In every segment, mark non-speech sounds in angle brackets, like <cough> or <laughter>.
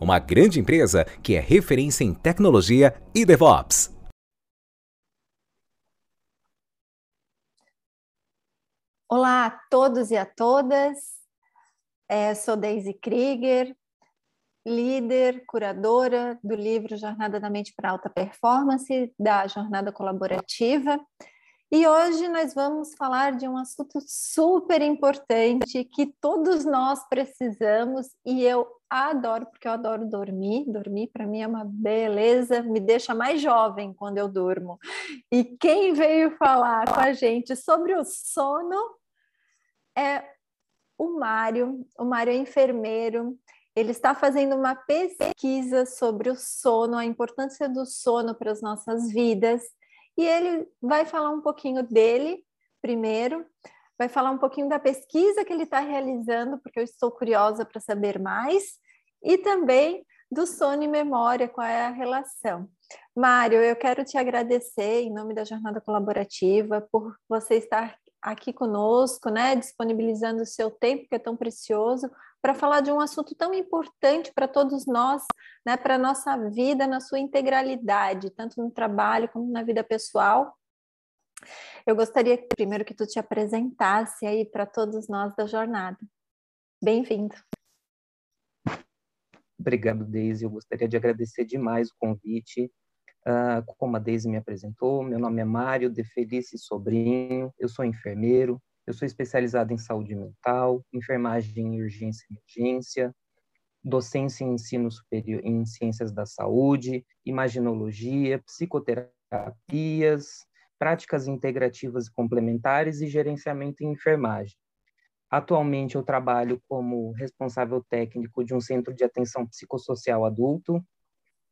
uma grande empresa que é referência em tecnologia e DevOps. Olá a todos e a todas. É, sou Daisy Krieger, líder, curadora do livro Jornada da Mente para Alta Performance, da Jornada Colaborativa. E hoje nós vamos falar de um assunto super importante que todos nós precisamos e eu adoro, porque eu adoro dormir. Dormir para mim é uma beleza, me deixa mais jovem quando eu durmo. E quem veio falar com a gente sobre o sono é o Mário. O Mário é enfermeiro. Ele está fazendo uma pesquisa sobre o sono, a importância do sono para as nossas vidas. E ele vai falar um pouquinho dele primeiro, vai falar um pouquinho da pesquisa que ele está realizando, porque eu estou curiosa para saber mais, e também do sono e memória, qual é a relação. Mário, eu quero te agradecer em nome da Jornada Colaborativa por você estar aqui conosco, né, disponibilizando o seu tempo que é tão precioso para falar de um assunto tão importante para todos nós, né, para a nossa vida na sua integralidade, tanto no trabalho como na vida pessoal. Eu gostaria primeiro que tu te apresentasse aí para todos nós da jornada. Bem-vindo. Obrigado, Deise. Eu gostaria de agradecer demais o convite. Uh, como a Deise me apresentou, meu nome é Mário De Felice Sobrinho, eu sou enfermeiro, eu sou especializado em saúde mental, enfermagem em urgência e emergência, docência em ensino superior em ciências da saúde, imaginologia, psicoterapias, práticas integrativas e complementares e gerenciamento em enfermagem. Atualmente eu trabalho como responsável técnico de um centro de atenção psicossocial adulto,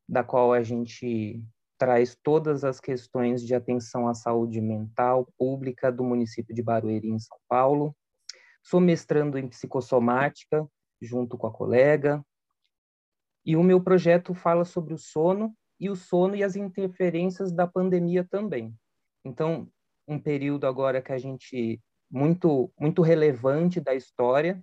da qual a gente traz todas as questões de atenção à saúde mental pública do município de Barueri, em São Paulo. Sou mestrando em psicossomática, junto com a colega. E o meu projeto fala sobre o sono e o sono e as interferências da pandemia também. Então, um período agora que a gente muito muito relevante da história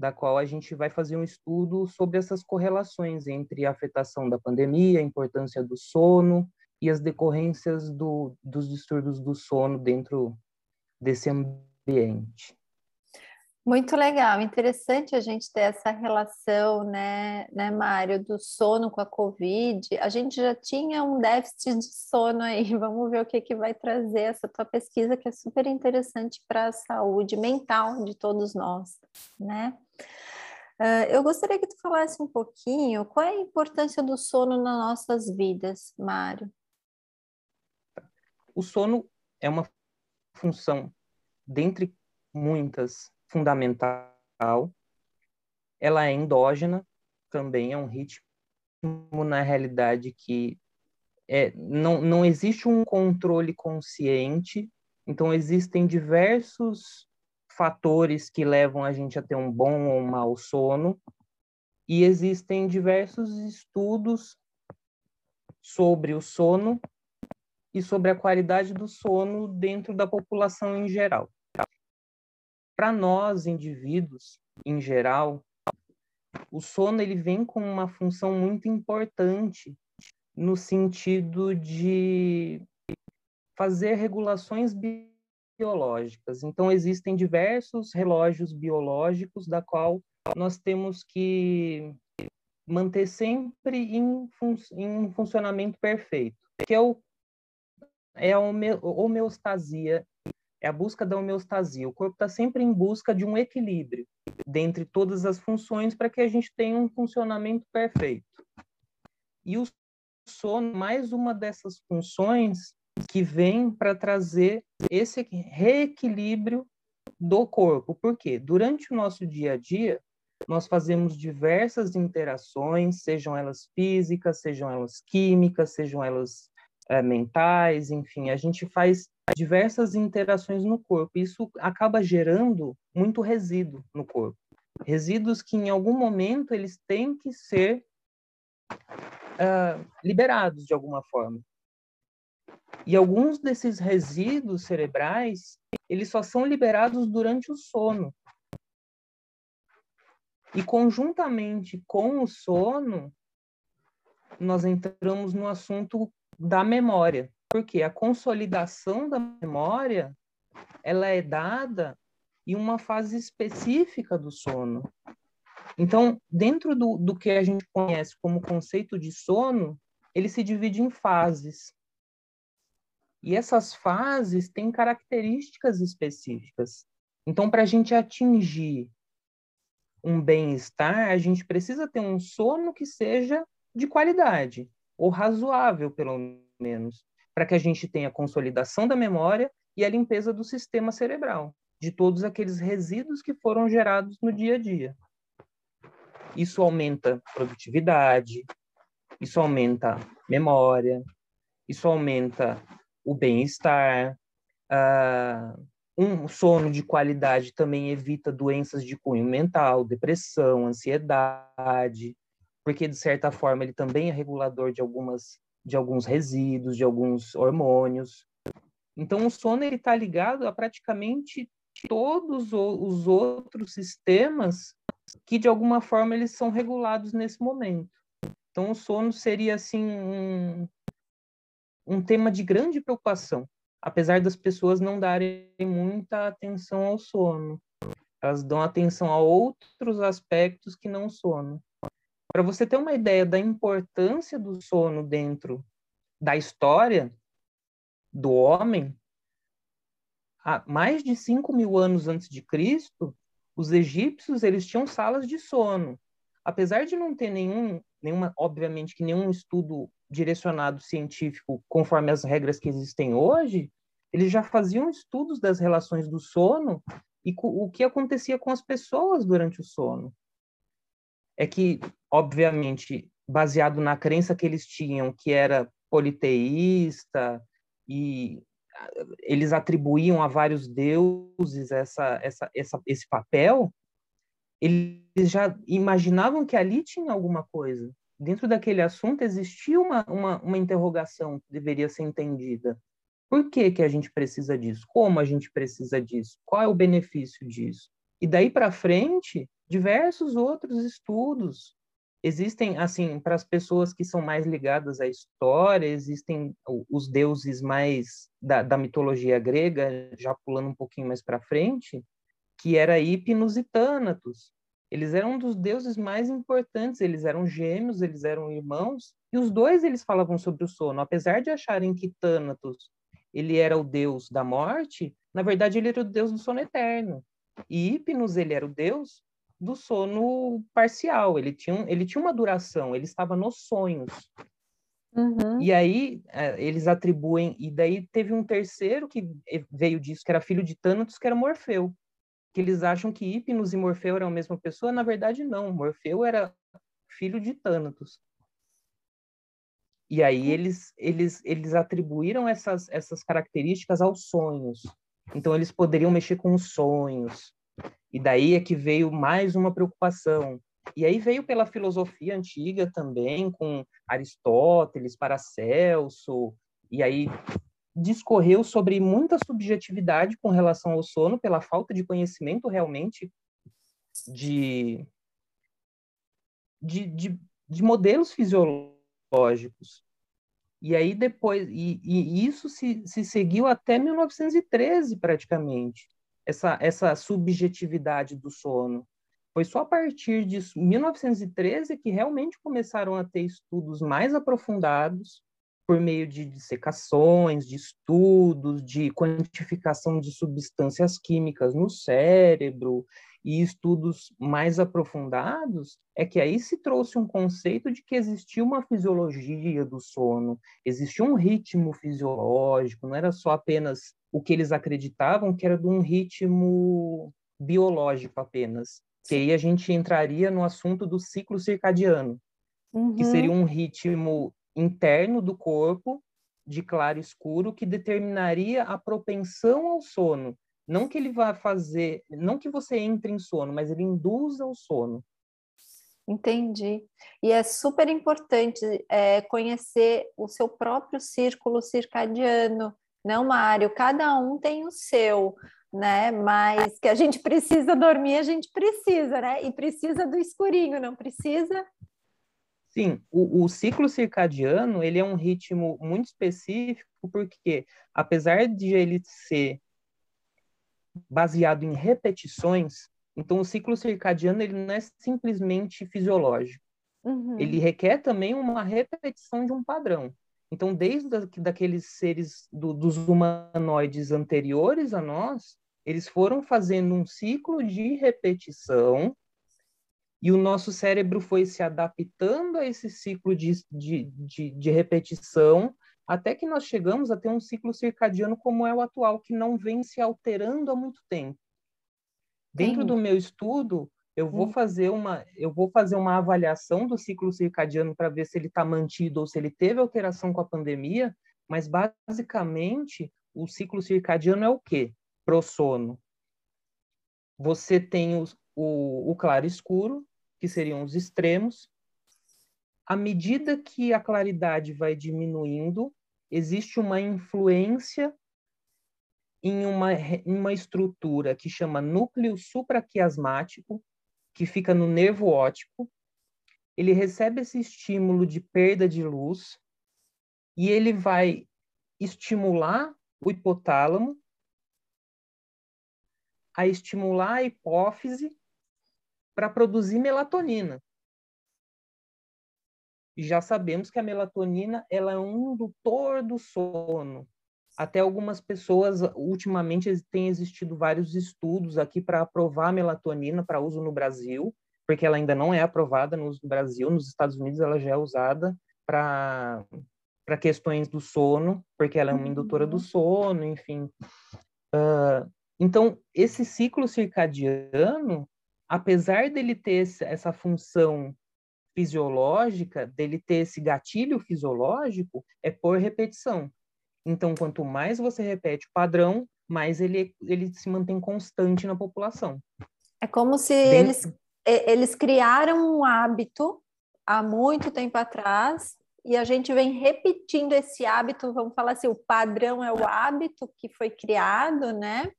da qual a gente vai fazer um estudo sobre essas correlações entre a afetação da pandemia, a importância do sono e as decorrências do, dos distúrbios do sono dentro desse ambiente. Muito legal, interessante a gente ter essa relação, né, né, Mário, do sono com a Covid. A gente já tinha um déficit de sono aí, <laughs> vamos ver o que, que vai trazer essa tua pesquisa, que é super interessante para a saúde mental de todos nós, né? Uh, eu gostaria que tu falasse um pouquinho qual é a importância do sono nas nossas vidas, Mário. O sono é uma função, dentre muitas, fundamental. Ela é endógena, também é um ritmo, na realidade, que é, não, não existe um controle consciente, então existem diversos fatores que levam a gente a ter um bom ou um mau sono, e existem diversos estudos sobre o sono e sobre a qualidade do sono dentro da população em geral. Para nós, indivíduos, em geral, o sono ele vem com uma função muito importante no sentido de fazer regulações biológicas. Então existem diversos relógios biológicos da qual nós temos que manter sempre em, fun em funcionamento perfeito, que é, o, é a homeostasia, é a busca da homeostasia. O corpo está sempre em busca de um equilíbrio dentre todas as funções para que a gente tenha um funcionamento perfeito. E o sono, mais uma dessas funções que vem para trazer esse reequilíbrio do corpo. Por quê? Durante o nosso dia a dia, nós fazemos diversas interações, sejam elas físicas, sejam elas químicas, sejam elas é, mentais, enfim, a gente faz diversas interações no corpo. Isso acaba gerando muito resíduo no corpo. Resíduos que, em algum momento, eles têm que ser uh, liberados de alguma forma. E alguns desses resíduos cerebrais, eles só são liberados durante o sono. E conjuntamente com o sono, nós entramos no assunto da memória, porque a consolidação da memória, ela é dada em uma fase específica do sono. Então, dentro do, do que a gente conhece como conceito de sono, ele se divide em fases. E essas fases têm características específicas. Então, para a gente atingir um bem-estar, a gente precisa ter um sono que seja de qualidade, ou razoável, pelo menos, para que a gente tenha a consolidação da memória e a limpeza do sistema cerebral, de todos aqueles resíduos que foram gerados no dia a dia. Isso aumenta produtividade, isso aumenta memória, isso aumenta o bem-estar. Uh, um sono de qualidade também evita doenças de cunho mental, depressão, ansiedade, porque de certa forma ele também é regulador de algumas de alguns resíduos, de alguns hormônios. Então o sono ele está ligado a praticamente todos os outros sistemas que de alguma forma eles são regulados nesse momento. Então o sono seria assim um, um tema de grande preocupação, apesar das pessoas não darem muita atenção ao sono. Elas dão atenção a outros aspectos que não sono. Para você ter uma ideia da importância do sono dentro da história do homem, há mais de 5 mil anos antes de Cristo, os egípcios eles tinham salas de sono. Apesar de não ter nenhum, nenhuma, obviamente que nenhum estudo direcionado científico conforme as regras que existem hoje, eles já faziam estudos das relações do sono e o que acontecia com as pessoas durante o sono. É que, obviamente, baseado na crença que eles tinham, que era politeísta, e eles atribuíam a vários deuses essa, essa, essa, esse papel, eles já imaginavam que ali tinha alguma coisa dentro daquele assunto existia uma, uma, uma interrogação que deveria ser entendida. Por que, que a gente precisa disso? Como a gente precisa disso? Qual é o benefício disso? E daí para frente, diversos outros estudos existem assim para as pessoas que são mais ligadas à história existem os deuses mais da, da mitologia grega já pulando um pouquinho mais para frente que era Hipnos e Tânatos eles eram um dos deuses mais importantes, eles eram gêmeos, eles eram irmãos, e os dois eles falavam sobre o sono. Apesar de acharem que Thanatos ele era o deus da morte, na verdade ele era o deus do sono eterno. E Hipnos ele era o deus do sono parcial, ele tinha, ele tinha uma duração, ele estava nos sonhos. Uhum. E aí é, eles atribuem, e daí teve um terceiro que veio disso, que era filho de Thanatos, que era Morfeu que eles acham que Hipnos e Morfeu eram a mesma pessoa, na verdade não, Morfeu era filho de Thanatos. E aí hum. eles, eles, eles atribuíram essas, essas características aos sonhos. Então eles poderiam mexer com os sonhos. E daí é que veio mais uma preocupação. E aí veio pela filosofia antiga também, com Aristóteles, Paracelso, e aí discorreu sobre muita subjetividade com relação ao sono, pela falta de conhecimento realmente de, de, de, de modelos fisiológicos. E aí depois, e, e, isso se, se seguiu até 1913 praticamente, essa, essa subjetividade do sono. Foi só a partir de 1913 que realmente começaram a ter estudos mais aprofundados por meio de dissecações, de estudos, de quantificação de substâncias químicas no cérebro, e estudos mais aprofundados, é que aí se trouxe um conceito de que existia uma fisiologia do sono, existia um ritmo fisiológico, não era só apenas o que eles acreditavam que era de um ritmo biológico apenas. Que aí a gente entraria no assunto do ciclo circadiano, uhum. que seria um ritmo interno do corpo, de claro escuro, que determinaria a propensão ao sono. Não que ele vá fazer, não que você entre em sono, mas ele induza o sono. Entendi. E é super importante é, conhecer o seu próprio círculo circadiano, não, Mário? Cada um tem o seu, né? Mas que a gente precisa dormir, a gente precisa, né? E precisa do escurinho, não precisa? Sim, o, o, ciclo circadiano ele é um ritmo muito específico porque, apesar de ele ser baseado em repetições, então o ciclo circadiano ele não é simplesmente fisiológico. Uhum. Ele requer também uma repetição de um padrão. Então, desde da, daqueles seres do, dos humanoides anteriores a nós, eles foram fazendo um ciclo de repetição e o nosso cérebro foi se adaptando a esse ciclo de, de, de, de repetição até que nós chegamos a ter um ciclo circadiano como é o atual, que não vem se alterando há muito tempo. Dentro Sim. do meu estudo, eu vou hum. fazer uma eu vou fazer uma avaliação do ciclo circadiano para ver se ele está mantido ou se ele teve alteração com a pandemia, mas basicamente o ciclo circadiano é o quê? Pro sono. Você tem o, o, o claro escuro, que seriam os extremos. À medida que a claridade vai diminuindo, existe uma influência em uma, em uma estrutura que chama núcleo supraquiasmático, que fica no nervo óptico, ele recebe esse estímulo de perda de luz e ele vai estimular o hipotálamo a estimular a hipófise para produzir melatonina. E já sabemos que a melatonina ela é um indutor do sono. Até algumas pessoas, ultimamente, tem existido vários estudos aqui para aprovar a melatonina para uso no Brasil, porque ela ainda não é aprovada no uso no Brasil. Nos Estados Unidos, ela já é usada para para questões do sono, porque ela é uma indutora do uhum. sono, enfim. Uh, então, esse ciclo circadiano, apesar dele ter essa função fisiológica, dele ter esse gatilho fisiológico, é por repetição. Então, quanto mais você repete o padrão, mais ele, ele se mantém constante na população. É como se eles, eles criaram um hábito há muito tempo atrás e a gente vem repetindo esse hábito, vamos falar assim, o padrão é o hábito que foi criado, né?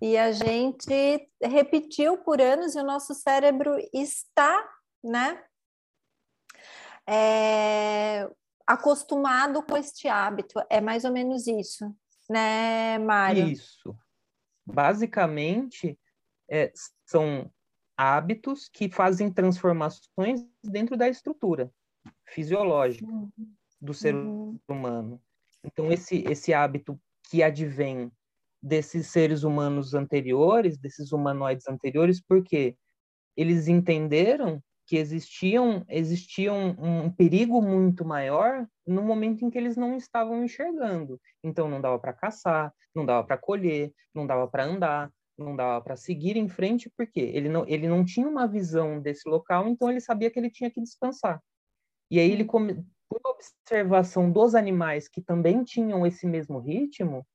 E a gente repetiu por anos e o nosso cérebro está, né? É, acostumado com este hábito. É mais ou menos isso, né, Mário? Isso. Basicamente, é, são hábitos que fazem transformações dentro da estrutura fisiológica uhum. do ser uhum. humano. Então, esse, esse hábito que advém desses seres humanos anteriores, desses humanoides anteriores, porque eles entenderam que existiam, existia um, um, perigo muito maior no momento em que eles não estavam enxergando. Então não dava para caçar, não dava para colher, não dava para andar, não dava para seguir em frente, porque ele não, ele não tinha uma visão desse local, então ele sabia que ele tinha que descansar. E aí ele, come, por observação dos animais que também tinham esse mesmo ritmo,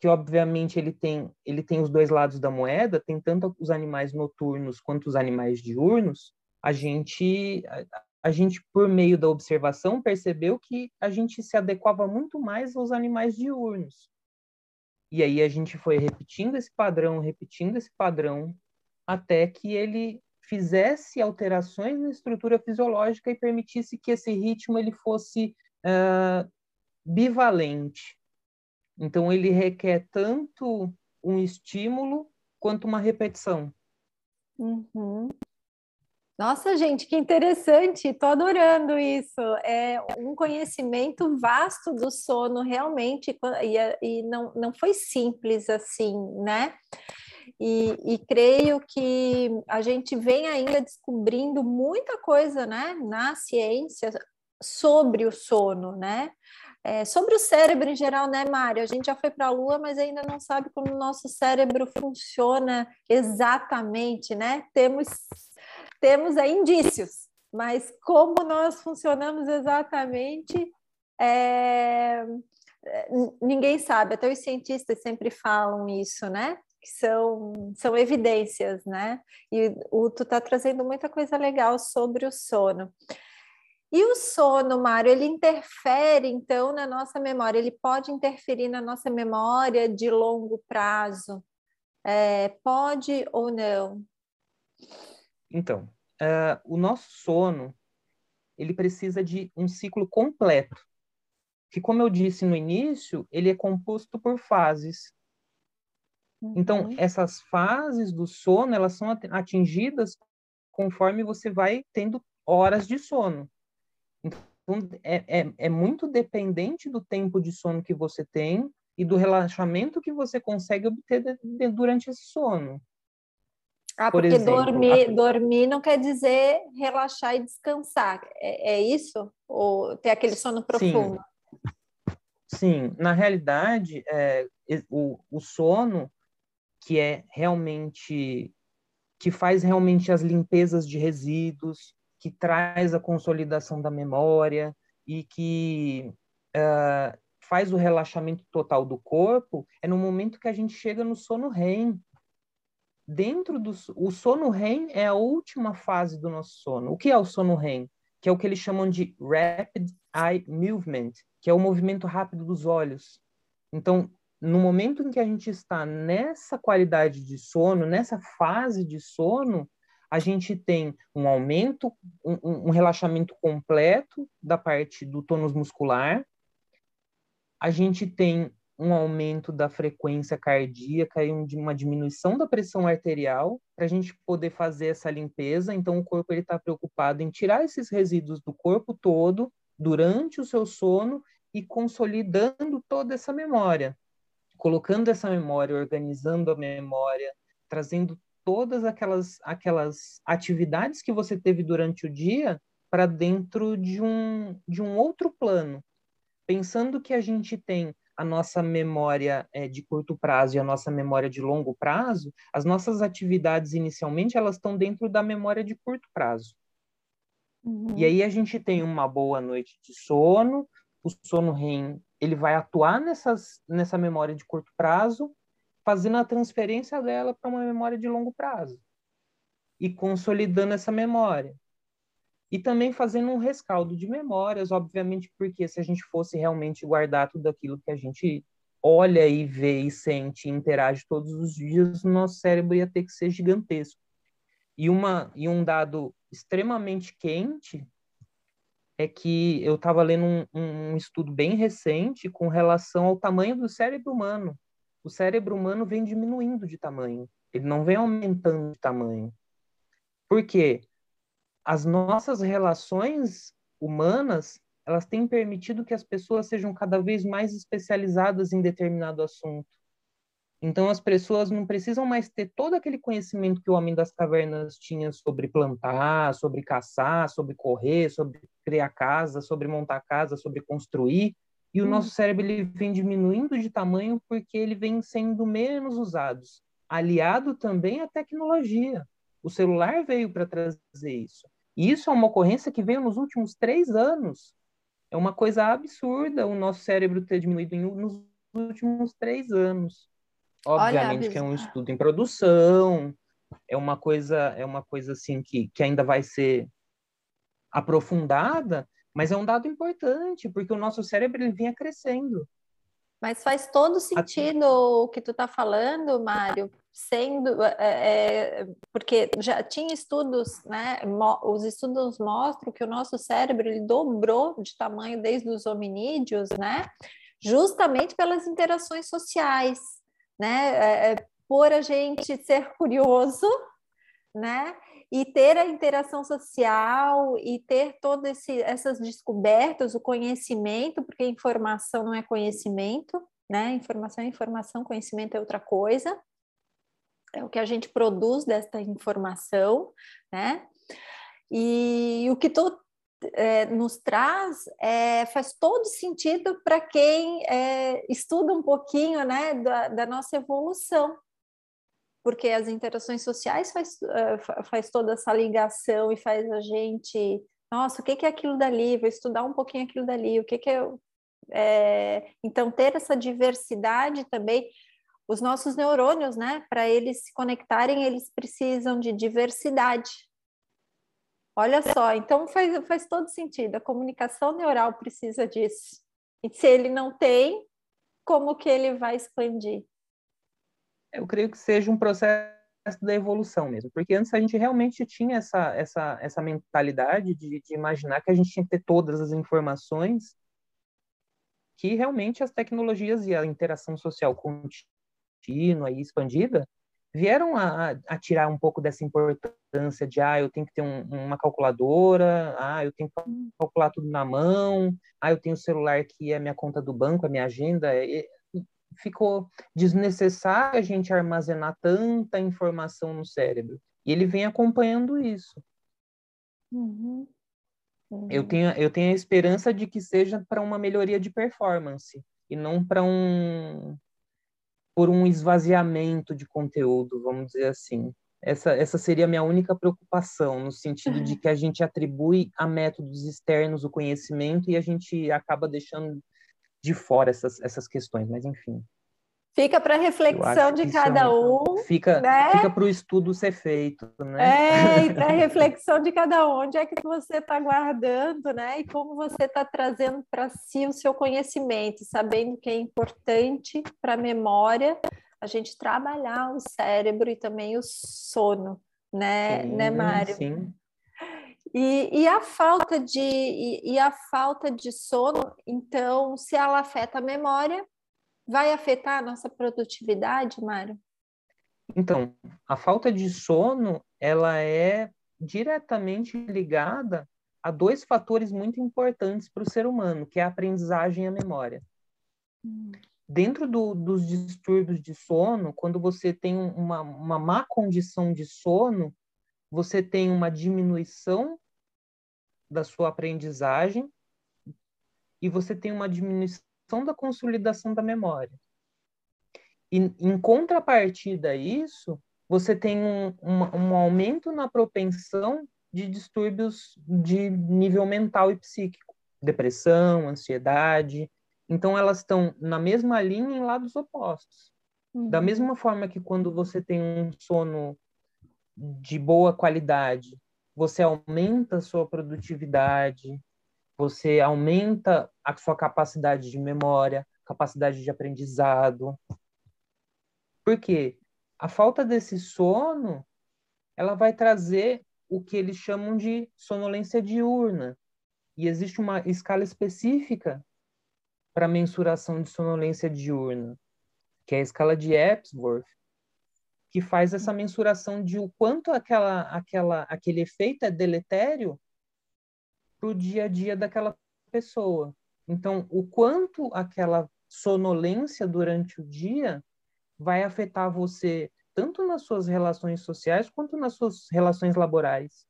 que obviamente ele tem, ele tem os dois lados da moeda, tem tanto os animais noturnos quanto os animais diurnos, a gente, a, a gente, por meio da observação, percebeu que a gente se adequava muito mais aos animais diurnos. E aí a gente foi repetindo esse padrão, repetindo esse padrão, até que ele fizesse alterações na estrutura fisiológica e permitisse que esse ritmo ele fosse uh, bivalente. Então ele requer tanto um estímulo quanto uma repetição. Uhum. Nossa, gente, que interessante! Estou adorando isso. É um conhecimento vasto do sono, realmente, e, e não, não foi simples assim, né? E, e, creio que a gente vem ainda descobrindo muita coisa né, na ciência sobre o sono, né? É, sobre o cérebro em geral, né, Mário? A gente já foi para a Lua, mas ainda não sabe como o nosso cérebro funciona exatamente, né? Temos, temos indícios, mas como nós funcionamos exatamente, é, ninguém sabe. Até os cientistas sempre falam isso, né? Que são, são evidências, né? E o, tu está trazendo muita coisa legal sobre o sono. E o sono, Mário, ele interfere então na nossa memória, ele pode interferir na nossa memória de longo prazo? É, pode ou não? Então, uh, o nosso sono, ele precisa de um ciclo completo, que como eu disse no início, ele é composto por fases. Então, uhum. Então, essas fases do sono, elas são atingidas conforme você vai tendo horas de sono. Então, é, é, é muito dependente do tempo de sono que você tem e do relaxamento que você consegue obter de, de, durante esse sono. Ah, Por porque exemplo, dormir, a... dormir não quer dizer relaxar e descansar. É, é isso? Ou ter aquele sono profundo? Sim, Sim. na realidade, é, o, o sono, que é realmente que faz realmente as limpezas de resíduos, que traz a consolidação da memória e que uh, faz o relaxamento total do corpo, é no momento que a gente chega no sono REM. Dentro do o sono REM é a última fase do nosso sono. O que é o sono REM? Que é o que eles chamam de rapid eye movement, que é o movimento rápido dos olhos. Então, no momento em que a gente está nessa qualidade de sono, nessa fase de sono, a gente tem um aumento, um, um relaxamento completo da parte do tônus muscular, a gente tem um aumento da frequência cardíaca e uma diminuição da pressão arterial para a gente poder fazer essa limpeza. Então, o corpo está preocupado em tirar esses resíduos do corpo todo durante o seu sono e consolidando toda essa memória, colocando essa memória, organizando a memória, trazendo todas aquelas, aquelas atividades que você teve durante o dia para dentro de um, de um outro plano. Pensando que a gente tem a nossa memória é, de curto prazo e a nossa memória de longo prazo, as nossas atividades inicialmente elas estão dentro da memória de curto prazo. Uhum. E aí a gente tem uma boa noite de sono, o sono REM ele vai atuar nessas, nessa memória de curto prazo fazendo a transferência dela para uma memória de longo prazo e consolidando essa memória. E também fazendo um rescaldo de memórias, obviamente, porque se a gente fosse realmente guardar tudo aquilo que a gente olha e vê e sente e interage todos os dias, o nosso cérebro ia ter que ser gigantesco. E, uma, e um dado extremamente quente é que eu estava lendo um, um, estudo bem recente com relação ao tamanho do cérebro humano o cérebro humano vem diminuindo de tamanho, ele não vem aumentando de tamanho. Por quê? As nossas relações humanas, elas têm permitido que as pessoas sejam cada vez mais especializadas em determinado assunto. Então, as pessoas não precisam mais ter todo aquele conhecimento que o homem das cavernas tinha sobre plantar, sobre caçar, sobre correr, sobre criar casa, sobre montar casa, sobre construir. E o hum. nosso cérebro ele vem diminuindo de tamanho porque ele vem sendo menos usado, aliado também à tecnologia. O celular veio para trazer isso. E isso é uma ocorrência que veio nos últimos três anos. É uma coisa absurda o nosso cérebro ter diminuído nos últimos três anos. Obviamente Olha, que é um estudo em produção, é uma coisa, é uma coisa assim que, que ainda vai ser aprofundada, mas é um dado importante, porque o nosso cérebro ele vinha crescendo. Mas faz todo sentido o que tu está falando, Mário, sendo é, é, porque já tinha estudos, né? Os estudos mostram que o nosso cérebro ele dobrou de tamanho desde os hominídeos, né? Justamente pelas interações sociais, né? É, é por a gente ser <laughs> curioso, né? E ter a interação social e ter todas essas descobertas, o conhecimento, porque informação não é conhecimento, né? Informação é informação, conhecimento é outra coisa. é o que a gente produz desta informação, né? E o que tu é, nos traz é, faz todo sentido para quem é, estuda um pouquinho né, da, da, nossa evolução, porque as interações sociais faz, uh, faz toda essa ligação e faz a gente, nossa, o que, é aquilo dali? Vou estudar um pouquinho aquilo dali, o que, é, é... Então, ter essa diversidade também, os nossos neurônios, né, para eles se conectarem, eles precisam de diversidade, Olha só, então faz, faz todo sentido. A comunicação neural precisa disso. E se ele não tem, como que ele vai expandir? Eu creio que seja um processo da evolução mesmo, porque antes a gente realmente tinha essa, essa, essa mentalidade de, de imaginar que a gente tinha que ter todas as informações que realmente as tecnologias e a interação social contínua e expandida vieram a, a, tirar um pouco dessa importância de ah, eu tenho que ter um, uma calculadora, ah, eu tenho que calcular tudo na mão, ah, eu tenho o celular que é minha conta do banco, a minha agenda. E ficou desnecessário a gente armazenar tanta informação no cérebro. E ele vem acompanhando isso. Uhum. Uhum. Eu, tenho, eu tenho a esperança de que seja para uma melhoria de performance e não para um por um esvaziamento de conteúdo, vamos dizer assim. Essa, essa seria a minha única preocupação, no sentido de <laughs> que a gente atribui a métodos externos o conhecimento e a gente acaba deixando de fora essas, essas questões, mas enfim. Fica para reflexão de cada é um. Fica, né? fica para o estudo ser feito, né? É, <laughs> e para reflexão de cada um. Onde é que você está guardando, né? E como você está trazendo para si o seu conhecimento, sabendo que é importante para a memória a gente trabalhar o cérebro e também o sono, né, sim, né Mário? Sim. E, e, a falta de e, e a falta de sono, então, se ela afeta a memória, vai afetar a nossa produtividade, Mário? Então, a falta de sono, ela é diretamente ligada a dois fatores muito importantes para o ser humano, que é a aprendizagem e a memória. Hum. Dentro do, dos distúrbios de sono, quando você tem uma, uma má condição de sono, você tem uma diminuição da sua aprendizagem e você tem uma diminuição da consolidação da memória. E, em contrapartida a isso, você tem um, um, um aumento na propensão de distúrbios de nível mental e psíquico, depressão, ansiedade. Então, elas estão na mesma linha em lados opostos. Uhum. Da mesma forma que quando você tem um sono de boa qualidade, você aumenta a sua produtividade, você aumenta a sua capacidade de memória, capacidade de aprendizado. Porque a falta desse sono, ela vai trazer o que eles chamam de sonolência diurna. E existe uma escala específica para mensuração de sonolência diurna, que é a escala de Epworth, que faz essa mensuração de o quanto aquela, aquela, aquele efeito é deletério para o dia a dia daquela pessoa. Então, o quanto aquela sonolência durante o dia vai afetar você tanto nas suas relações sociais quanto nas suas relações laborais.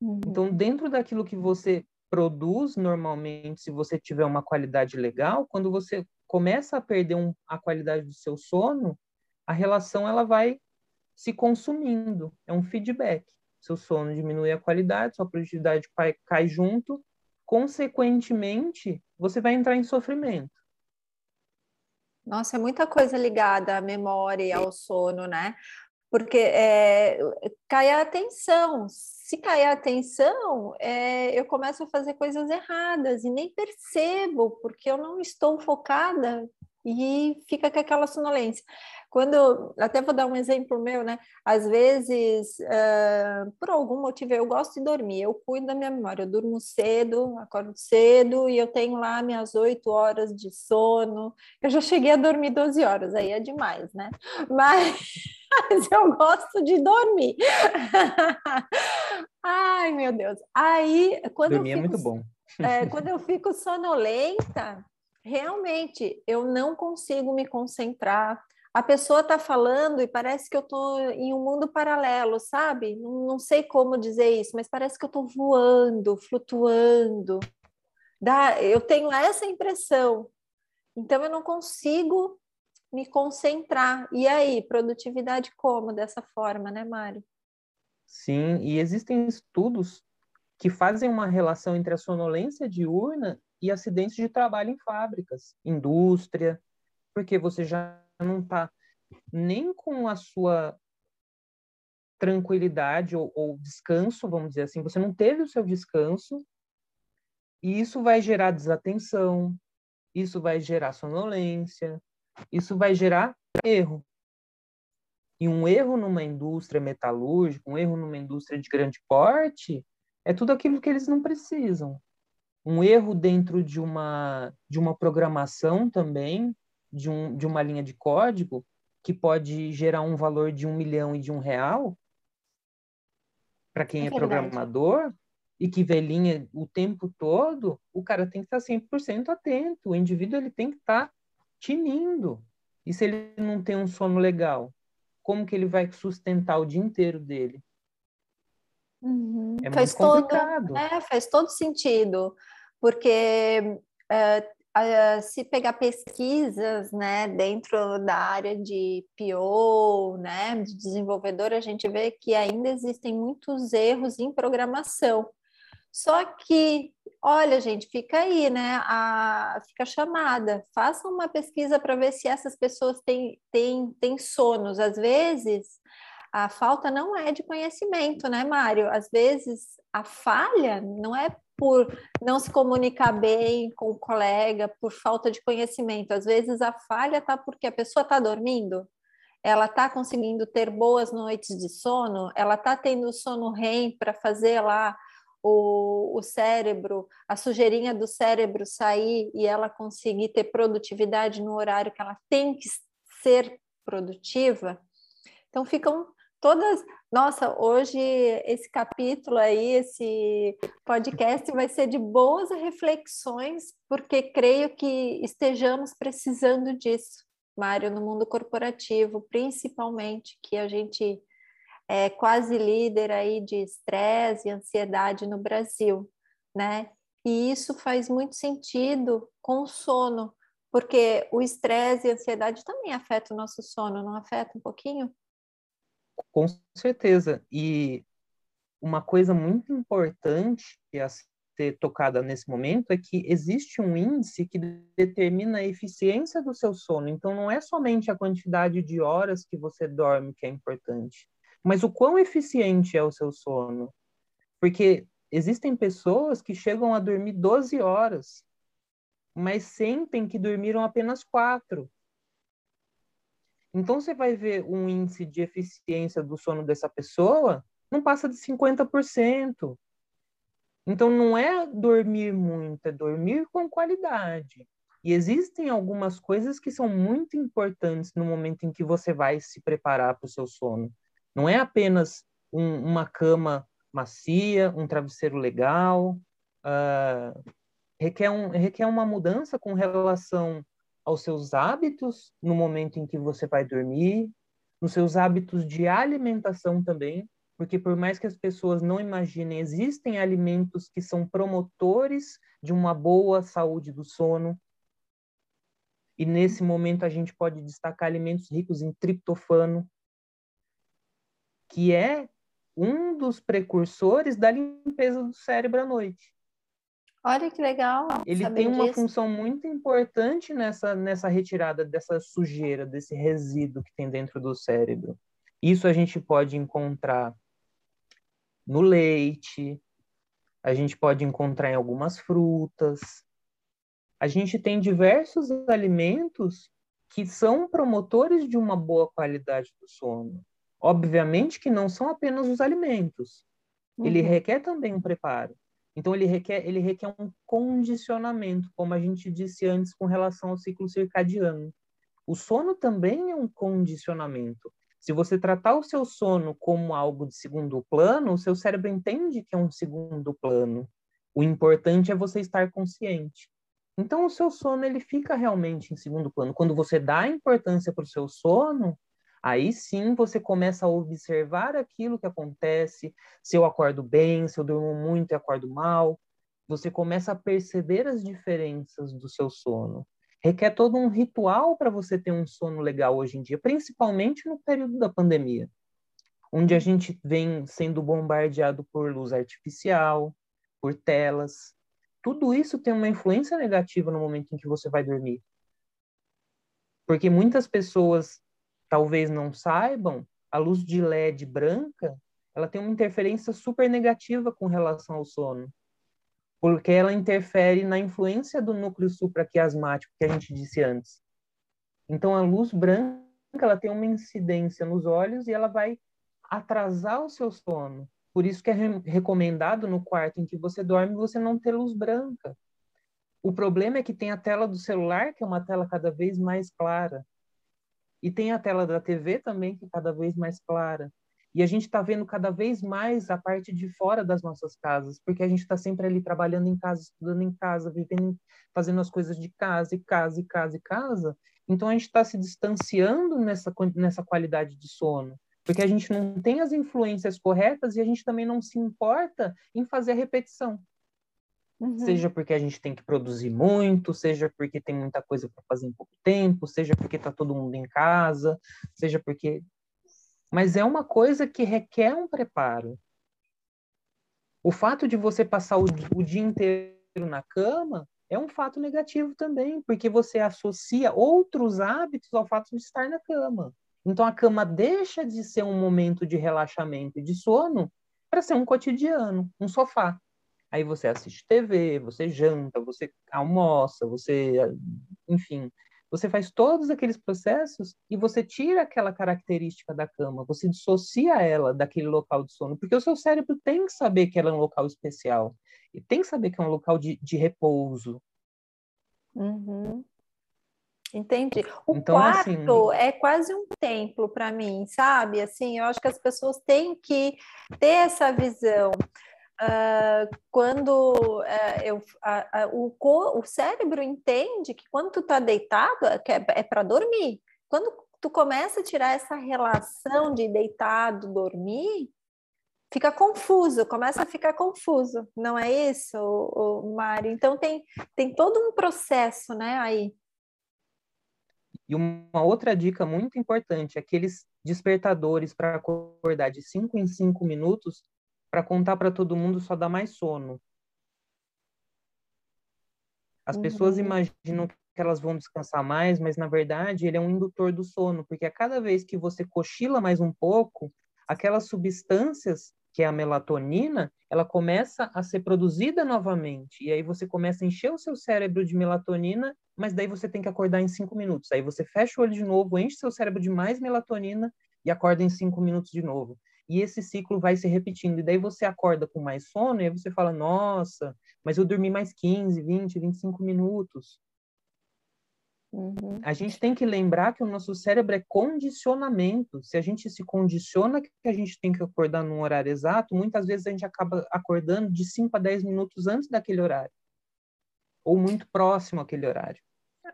Uhum. Então, dentro daquilo que você produz normalmente, se você tiver uma qualidade legal, quando você começa a perder um, a qualidade do seu sono, a relação ela vai se consumindo. É um feedback seu sono diminui a qualidade, sua produtividade cai, cai junto, consequentemente, você vai entrar em sofrimento. Nossa, é muita coisa ligada à memória e ao sono, né? Porque é, cai a atenção. Se cair a atenção, é, eu começo a fazer coisas erradas e nem percebo, porque eu não estou focada e fica com aquela sonolência. Quando, até vou dar um exemplo meu, né? Às vezes, uh, por algum motivo, eu gosto de dormir, eu cuido da minha memória, eu durmo cedo, acordo cedo e eu tenho lá minhas oito horas de sono. Eu já cheguei a dormir 12 horas, aí é demais, né? Mas, <laughs> mas eu gosto de dormir. <laughs> Ai, meu Deus. Aí, quando dormir eu é fico, é muito bom. É, quando eu fico sonolenta, realmente eu não consigo me concentrar a pessoa está falando e parece que eu estou em um mundo paralelo, sabe? Não, não, sei como dizer isso, mas parece que eu estou voando, flutuando. Dá, eu tenho essa impressão. Então eu não consigo me concentrar. E aí, produtividade como dessa forma, né, Mário? Sim, e existem estudos que fazem uma relação entre a sonolência diurna e acidentes de trabalho em fábricas, indústria, porque você já não está nem com a sua tranquilidade ou, ou, descanso, vamos dizer assim, você não teve o seu descanso, e isso vai gerar desatenção, isso vai gerar sonolência, isso vai gerar erro. E um erro numa indústria metalúrgica, um erro numa indústria de grande porte, é tudo aquilo que eles não precisam. Um erro dentro de uma, de uma programação também, de, um, de uma linha de código, que pode gerar um valor de um milhão e de um real, para quem é, é programador, e que vê linha o tempo todo, o cara tem que estar 100% atento. O indivíduo ele tem que estar tinindo. E se ele não tem um sono legal, como que ele vai sustentar o dia inteiro dele? Uhum. É faz muito complicado. Todo, é, faz todo sentido, porque uh, uh, se pegar pesquisas né, dentro da área de PO, né, de desenvolvedor, a gente vê que ainda existem muitos erros em programação. Só que, olha, gente, fica aí, né? A, fica chamada. Faça uma pesquisa para ver se essas pessoas têm, têm, têm sonos. Às vezes, a falta não é de conhecimento, né, Mário? Às vezes, a falha não é por não se comunicar bem com o colega, por falta de conhecimento. Às vezes, a falha está porque a pessoa está dormindo, ela está conseguindo ter boas noites de sono, ela está tendo sono REM para fazer lá o, o cérebro, a sujeirinha do cérebro sair e ela conseguir ter produtividade no horário que ela tem que ser produtiva. Então ficam todas. Nossa, hoje esse capítulo aí, esse podcast vai ser de boas reflexões, porque creio que estejamos precisando disso, Mário, no mundo corporativo, principalmente, que a gente é quase líder aí de estresse e ansiedade no Brasil, né? E isso faz muito sentido com o sono, porque o estresse e a ansiedade também afetam o nosso sono, não afeta um pouquinho? Com certeza. E uma coisa muito importante a ser tocada nesse momento é que existe um índice que determina a eficiência do seu sono. Então, não é somente a quantidade de horas que você dorme que é importante, mas o quão eficiente é o seu sono? Porque existem pessoas que chegam a dormir 12 horas, mas sentem que dormiram apenas quatro. Então você vai ver um índice de eficiência do sono dessa pessoa não passa de 50%. Então não é dormir muito, é dormir com qualidade. E existem algumas coisas que são muito importantes no momento em que você vai se preparar para o seu sono. Não é apenas um, uma cama macia, um travesseiro legal. Uh, requer, um, requer uma mudança com relação aos seus hábitos no momento em que você vai dormir, nos seus hábitos de alimentação também, porque por mais que as pessoas não imaginem, existem alimentos que são promotores de uma boa saúde do sono. E nesse momento a gente pode destacar alimentos ricos em triptofano, que é um dos precursores da limpeza do cérebro à noite. Olha que legal. Ele tem uma disso. função muito importante nessa, nessa retirada dessa sujeira, desse resíduo que tem dentro do cérebro. Isso a gente pode encontrar no leite, a gente pode encontrar em algumas frutas. A gente tem diversos alimentos que são promotores de uma boa qualidade do sono. Obviamente que não são apenas os alimentos. Uhum. Ele requer também um preparo. Então ele requer, ele requer um condicionamento, como a gente disse antes com relação ao ciclo circadiano. O sono também é um condicionamento. Se você tratar o seu sono como algo de segundo plano, o seu cérebro entende que é um segundo plano. O importante é você estar consciente. Então o seu sono ele fica realmente em segundo plano. Quando você dá importância para o seu sono, aí sim você começa a observar aquilo que acontece, se eu acordo bem, se eu durmo muito e acordo mal. Você começa a perceber as diferenças do seu sono. Requer todo um ritual para você ter um sono legal hoje em dia, principalmente no período da pandemia, onde a gente vem sendo bombardeado por luz artificial, por telas, tudo isso tem uma influência negativa no momento em que você vai dormir. Porque muitas pessoas talvez não saibam, a luz de LED branca, ela tem uma interferência super negativa com relação ao sono. Porque ela interfere na influência do núcleo supraquiasmático que a gente disse antes. Então a luz branca, ela tem uma incidência nos olhos e ela vai atrasar o seu sono. Por isso que é re recomendado no quarto em que você dorme você não ter luz branca. O problema é que tem a tela do celular, que é uma tela cada vez mais clara. E tem a tela da TV também, que é cada vez mais clara. E a gente está vendo cada vez mais a parte de fora das nossas casas, porque a gente está sempre ali trabalhando em casa, estudando em casa, vivendo, fazendo as coisas de casa, e casa, e casa, e casa. Então a gente está se distanciando nessa, nessa qualidade de sono porque a gente não tem as influências corretas e a gente também não se importa em fazer a repetição. Uhum. Seja porque a gente tem que produzir muito, seja porque tem muita coisa para fazer em pouco tempo, seja porque está todo mundo em casa, seja porque. Mas é uma coisa que requer um preparo. O fato de você passar o, o dia inteiro na cama é um fato negativo também, porque você associa outros hábitos ao fato de estar na cama. Então a cama deixa de ser um momento de relaxamento e de sono para ser um cotidiano, um sofá. Aí você assiste TV, você janta, você almoça, você, enfim, você faz todos aqueles processos e você tira aquela característica da cama, você dissocia ela daquele local de sono, porque o seu cérebro tem que saber que ela é um local especial, e tem que saber que é um local de, de repouso. Uhum. Entendi. O então, quarto assim... é quase um templo para mim, sabe? Assim, eu acho que as pessoas têm que ter essa visão. Uh, quando uh, eu, o, o cérebro entende que quando tu tá deitado é, é para dormir. Quando tu começa a tirar essa relação de deitado, dormir, fica confuso, começa a ficar confuso, não é isso, o, o Mário? Então tem, tem todo um processo, né, aí. E uma outra dica muito importante, aqueles despertadores para acordar de 5 em 5 minutos, para contar para todo mundo só dá mais sono. As uhum. pessoas imaginam que elas vão descansar mais, mas na verdade ele é um indutor do sono, porque a cada vez que você cochila mais um pouco, aquelas substâncias que é a melatonina, ela começa a ser produzida novamente. E aí você começa a encher o seu cérebro de melatonina, mas daí você tem que acordar em cinco minutos. Aí você fecha o olho de novo, enche seu cérebro de mais melatonina e acorda em cinco minutos de novo. E esse ciclo vai se repetindo. E daí você acorda com mais sono e aí você fala: Nossa, mas eu dormi mais 15, 20, 25 minutos. Uhum. A gente tem que lembrar que o nosso cérebro é condicionamento. Se a gente se condiciona que a gente tem que acordar num horário exato, muitas vezes a gente acaba acordando de 5 a 10 minutos antes daquele horário. Ou muito próximo àquele horário.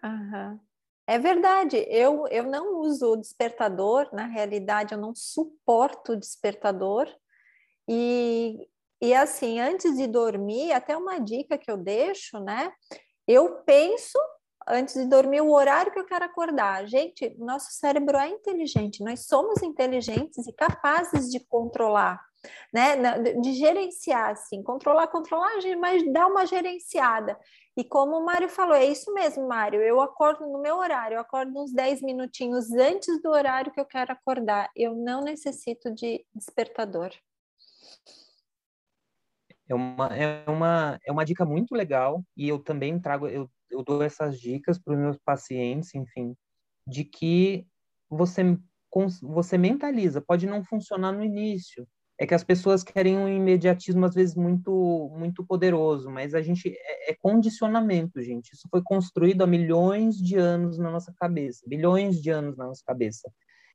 Uhum. É verdade, eu, eu não uso o despertador, na realidade eu não suporto o despertador. E, e assim, antes de dormir, até uma dica que eu deixo, né? Eu penso antes de dormir o horário que eu quero acordar. Gente, nosso cérebro é inteligente, nós somos inteligentes e capazes de controlar, né? De gerenciar, assim, controlar, controlar, mas dar uma gerenciada. E como o Mário falou, é isso mesmo, Mário. Eu acordo no meu horário, eu acordo uns 10 minutinhos antes do horário que eu quero acordar. Eu não necessito de despertador. É uma, é, uma, é uma dica muito legal e eu também trago, eu eu dou essas dicas para os meus pacientes, enfim, de que você, você mentaliza, pode não funcionar no início, é que as pessoas querem um imediatismo às vezes muito muito poderoso, mas a gente é, é, condicionamento, gente. Isso foi construído há milhões de anos na nossa cabeça, bilhões de anos na nossa cabeça.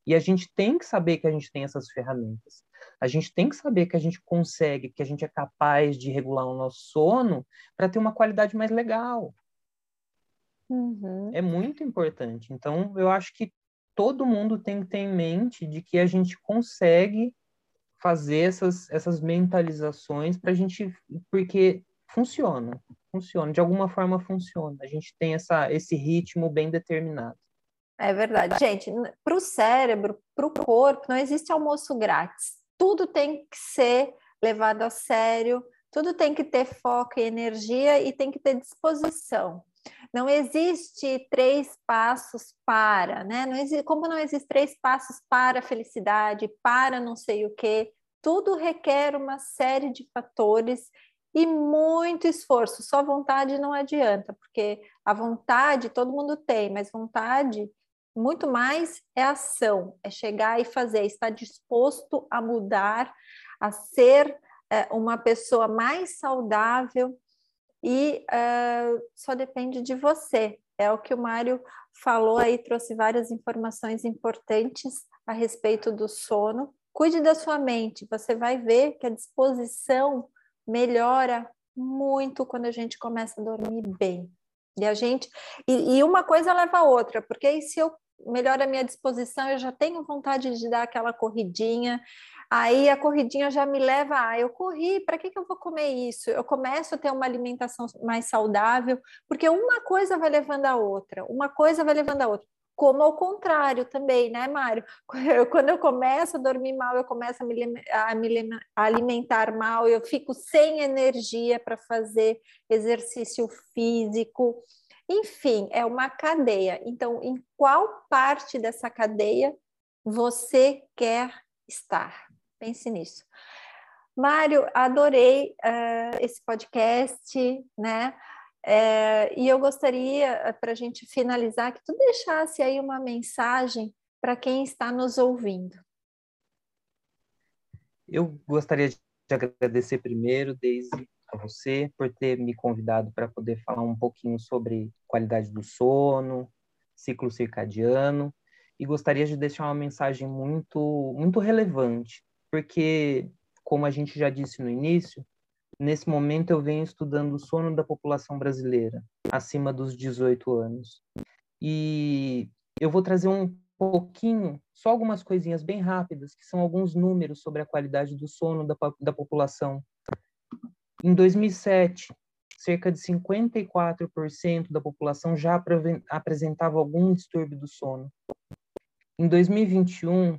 E a gente tem que saber que a gente tem essas ferramentas. A gente tem que saber que a gente consegue, que a gente é capaz de regular o nosso sono para ter uma qualidade mais legal. Uhum. É muito importante. Então, eu acho que todo mundo tem que ter em mente de que a gente consegue fazer essas, essas mentalizações para a gente, porque funciona, funciona, de alguma forma funciona. A gente tem essa, esse ritmo bem determinado. É verdade. Gente, para o cérebro, para o corpo, não existe almoço grátis. Tudo tem que ser levado a sério, tudo tem que ter foco e energia e tem que ter disposição. Não existe três passos para, né? Não existe, como não existe três passos para a felicidade, para não sei o quê, tudo requer uma série de fatores e muito esforço. Só vontade não adianta, porque a vontade todo mundo tem, mas vontade muito mais é ação, é chegar e fazer, estar disposto a mudar, a ser é, uma pessoa mais saudável e uh, só depende de você. É o que o Mário falou aí, trouxe várias informações importantes a respeito do sono. Cuide da sua mente, você vai ver que a disposição melhora muito quando a gente começa a dormir bem. E a gente e, e uma coisa leva a outra, porque aí se eu melhoro a minha disposição, eu já tenho vontade de dar aquela corridinha, Aí a corridinha já me leva, ah, eu corri, para que, que eu vou comer isso? Eu começo a ter uma alimentação mais saudável, porque uma coisa vai levando a outra, uma coisa vai levando a outra. Como ao contrário também, né, Mário? <laughs> Quando eu começo a dormir mal, eu começo a me, a me alimentar mal, eu fico sem energia para fazer exercício físico. Enfim, é uma cadeia. Então, em qual parte dessa cadeia você quer estar? Pense nisso. Mário, adorei uh, esse podcast, né? É, e eu gostaria, eh, para a gente finalizar, que tu deixasse aí uma mensagem para quem está nos ouvindo. Eu gostaria de agradecer primeiro, Deise, a você por ter me convidado para poder falar um pouquinho sobre qualidade do sono, ciclo circadiano, e gostaria de deixar uma mensagem muito, muito relevante porque, como a gente já disse no início, nesse momento eu venho estudando o sono da população brasileira, acima dos 18 anos. E eu vou trazer um pouquinho, só algumas coisinhas bem rápidas, que são alguns números sobre a qualidade do sono da, da população. Em 2007, cerca de 54% da população já apresentava algum distúrbio do sono. Em 2021,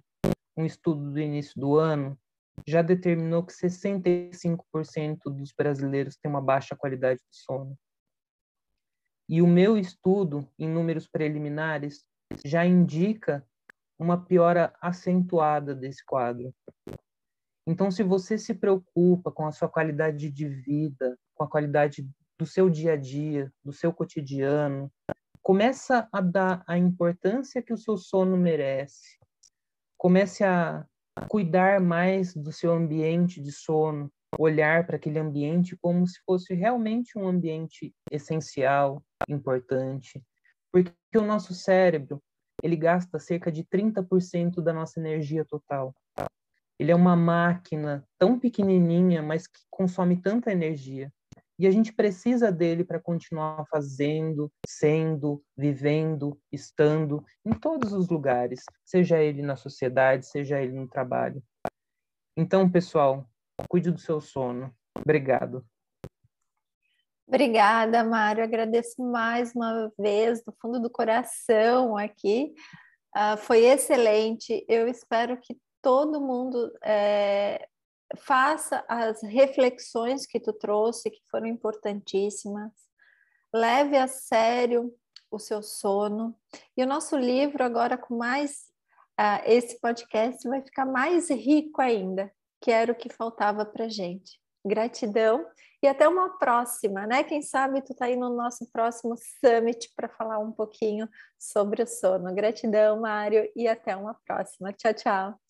um estudo do início do ano já determinou que 65% dos brasileiros têm uma baixa qualidade de sono. E o meu estudo, em números preliminares, já indica uma piora acentuada desse quadro. Então, se você se preocupa com a sua qualidade de vida, com a qualidade do seu dia a dia, do seu cotidiano, começa a dar a importância que o seu sono merece comece a cuidar mais do seu ambiente de sono, olhar para aquele ambiente como se fosse realmente um ambiente essencial, importante, porque o nosso cérebro, ele gasta cerca de 30% da nossa energia total. Ele é uma máquina tão pequenininha, mas que consome tanta energia. E a gente precisa dele para continuar fazendo, sendo, vivendo, estando em todos os lugares, seja ele na sociedade, seja ele no trabalho. Então, pessoal, cuide do seu sono. Obrigado. Obrigada, Mário. Agradeço mais uma vez, do fundo do coração aqui. Uh, foi excelente. Eu espero que todo mundo é, faça as reflexões que tu trouxe, que foram importantíssimas, leve a sério o seu sono. E o nosso livro, agora com mais uh, esse podcast, vai ficar mais rico ainda, que era o que faltava para gente. Gratidão e até uma próxima, né? Quem sabe tu tá aí no nosso próximo summit para falar um pouquinho sobre o sono. Gratidão, Mário, e até uma próxima. Tchau, tchau.